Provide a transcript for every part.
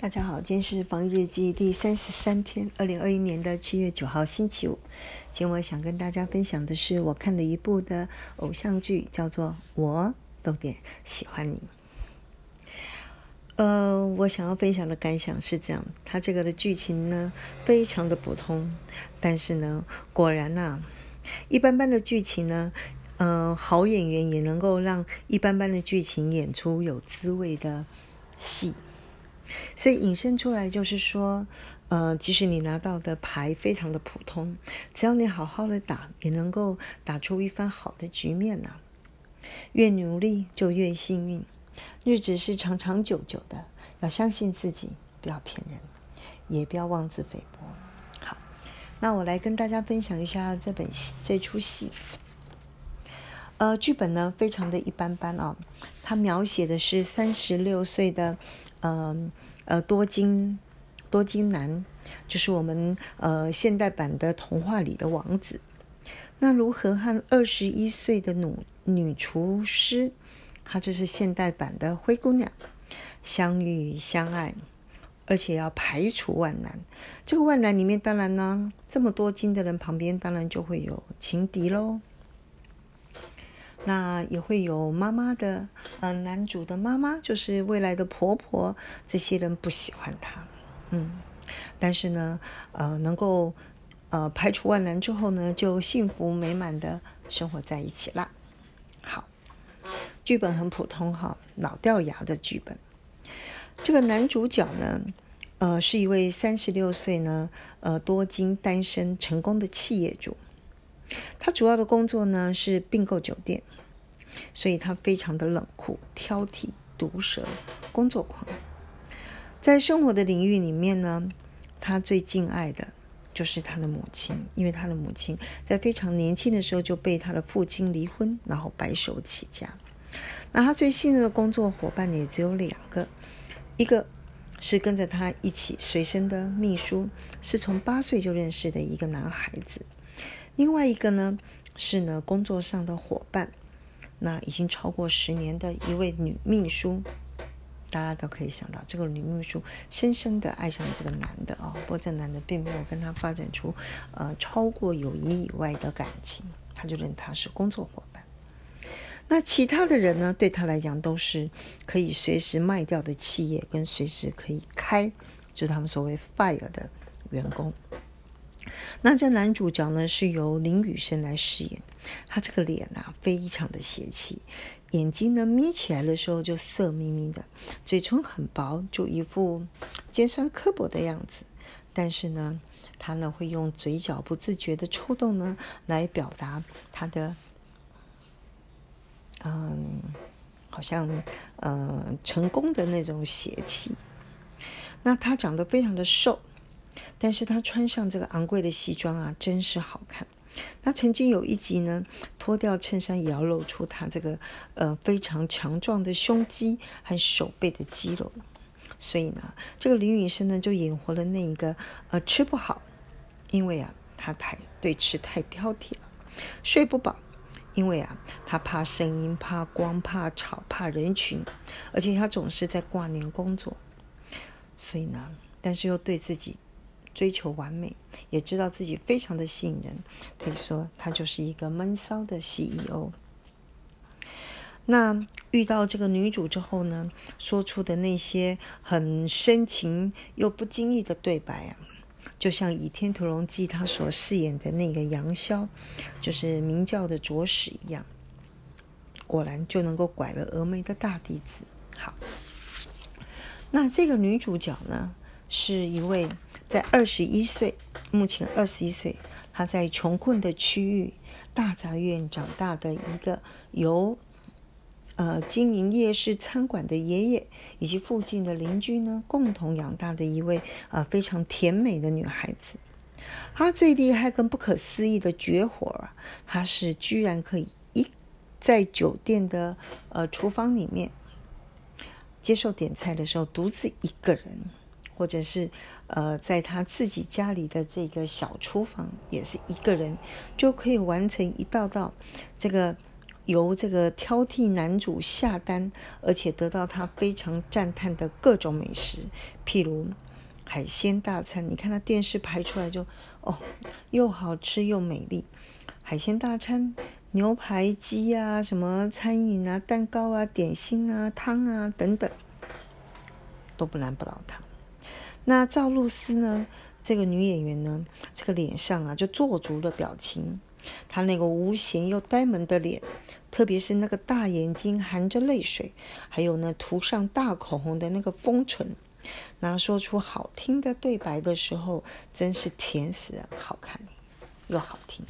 大家好，今天是防疫日记第三十三天，二零二一年的七月九号星期五。今天我想跟大家分享的是我看的一部的偶像剧，叫做《我都点喜欢你》。呃，我想要分享的感想是这样：它这个的剧情呢，非常的普通，但是呢，果然呐，一般般的剧情呢，呃，好演员也能够让一般般的剧情演出有滋味的戏。所以引申出来就是说，呃，即使你拿到的牌非常的普通，只要你好好的打，也能够打出一番好的局面呐。越努力就越幸运，日子是长长久久的，要相信自己，不要骗人，也不要妄自菲薄。好，那我来跟大家分享一下这本这出戏。呃，剧本呢非常的一般般啊，它描写的是三十六岁的。嗯呃，多金多金男就是我们呃现代版的童话里的王子。那如何和二十一岁的女女厨师，她就是现代版的灰姑娘相遇相爱，而且要排除万难。这个万难里面，当然呢，这么多金的人旁边，当然就会有情敌喽。那也会有妈妈的，嗯，男主的妈妈就是未来的婆婆，这些人不喜欢他，嗯，但是呢，呃，能够呃排除万难之后呢，就幸福美满的生活在一起啦。好，剧本很普通哈，老掉牙的剧本。这个男主角呢，呃，是一位三十六岁呢，呃，多金单身成功的企业主。他主要的工作呢是并购酒店，所以他非常的冷酷、挑剔、毒舌、工作狂。在生活的领域里面呢，他最敬爱的就是他的母亲，因为他的母亲在非常年轻的时候就被他的父亲离婚，然后白手起家。那他最信任的工作伙伴也只有两个，一个是跟着他一起随身的秘书，是从八岁就认识的一个男孩子。另外一个呢，是呢工作上的伙伴，那已经超过十年的一位女秘书，大家都可以想到，这个女秘书深深的爱上了这个男的啊，不过这男的并没有跟他发展出呃超过友谊以外的感情，他就认他是工作伙伴。那其他的人呢，对他来讲都是可以随时卖掉的企业，跟随时可以开，就是他们所谓 fire 的员工。那这男主角呢，是由林雨生来饰演。他这个脸啊，非常的邪气，眼睛呢眯起来的时候就色眯眯的，嘴唇很薄，就一副尖酸刻薄的样子。但是呢，他呢会用嘴角不自觉的抽动呢，来表达他的，嗯，好像嗯成功的那种邪气。那他长得非常的瘦。但是他穿上这个昂贵的西装啊，真是好看。他曾经有一集呢，脱掉衬衫也要露出他这个呃非常强壮的胸肌和手背的肌肉。所以呢，这个林允生呢就演活了那一个呃吃不好，因为啊他太对吃太挑剔了；睡不饱，因为啊他怕声音、怕光、怕吵、怕人群，而且他总是在挂念工作。所以呢，但是又对自己。追求完美，也知道自己非常的吸引人，可以说他就是一个闷骚的 CEO。那遇到这个女主之后呢，说出的那些很深情又不经意的对白啊，就像《倚天屠龙记》他所饰演的那个杨逍，就是明教的左使一样，果然就能够拐了峨眉的大弟子。好，那这个女主角呢，是一位。在二十一岁，目前二十一岁，他在穷困的区域大杂院长大的一个由呃经营夜市餐馆的爷爷以及附近的邻居呢共同养大的一位呃非常甜美的女孩子。她最厉害跟不可思议的绝活啊，她是居然可以一在酒店的呃厨房里面接受点菜的时候独自一个人。或者是，呃，在他自己家里的这个小厨房，也是一个人就可以完成一道道这个由这个挑剔男主下单，而且得到他非常赞叹的各种美食，譬如海鲜大餐。你看他电视拍出来就哦，又好吃又美丽。海鲜大餐、牛排、鸡啊，什么餐饮啊、蛋糕啊、点心啊、汤啊等等，都不难不倒汤。那赵露思呢？这个女演员呢，这个脸上啊就做足了表情。她那个无邪又呆萌的脸，特别是那个大眼睛含着泪水，还有呢涂上大口红的那个丰唇，那说出好听的对白的时候，真是甜死人，好看又好听。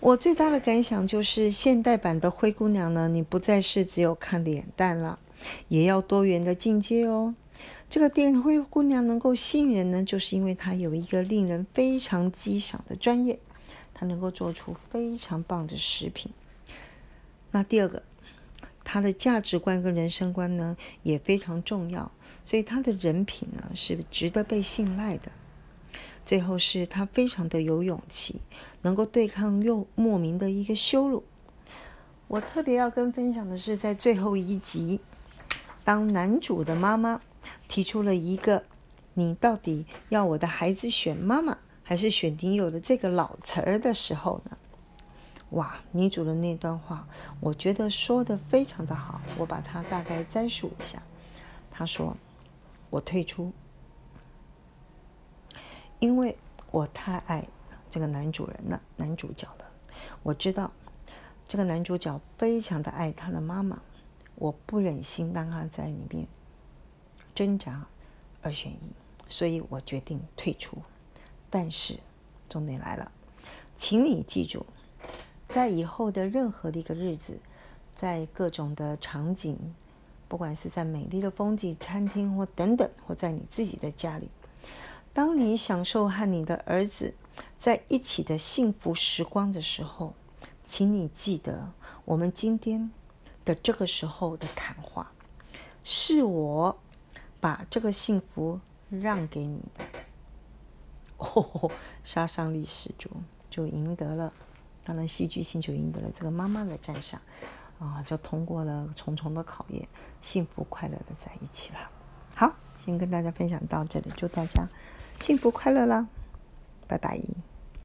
我最大的感想就是，现代版的灰姑娘呢，你不再是只有看脸蛋了，也要多元的境界哦。这个电灰姑娘能够吸引人呢，就是因为她有一个令人非常激赏的专业，她能够做出非常棒的食品。那第二个，她的价值观跟人生观呢也非常重要，所以她的人品呢是值得被信赖的。最后是她非常的有勇气，能够对抗又莫名的一个羞辱。我特别要跟分享的是，在最后一集，当男主的妈妈。提出了一个，你到底要我的孩子选妈妈，还是选你有的这个老词儿的时候呢？哇，女主的那段话，我觉得说的非常的好，我把它大概摘述一下。她说：“我退出，因为我太爱这个男主人了，男主角了。我知道这个男主角非常的爱他的妈妈，我不忍心让他在里面。”挣扎，二选一，所以我决定退出。但是，重点来了，请你记住，在以后的任何的一个日子，在各种的场景，不管是在美丽的风景、餐厅或等等，或在你自己的家里，当你享受和你的儿子在一起的幸福时光的时候，请你记得，我们今天的这个时候的谈话，是我。把这个幸福让给你的，哦，杀伤力十足，就赢得了。当然，戏剧性就赢得了这个妈妈的赞赏，啊，就通过了重重的考验，幸福快乐的在一起了。好，先跟大家分享到这里，祝大家幸福快乐啦，拜拜。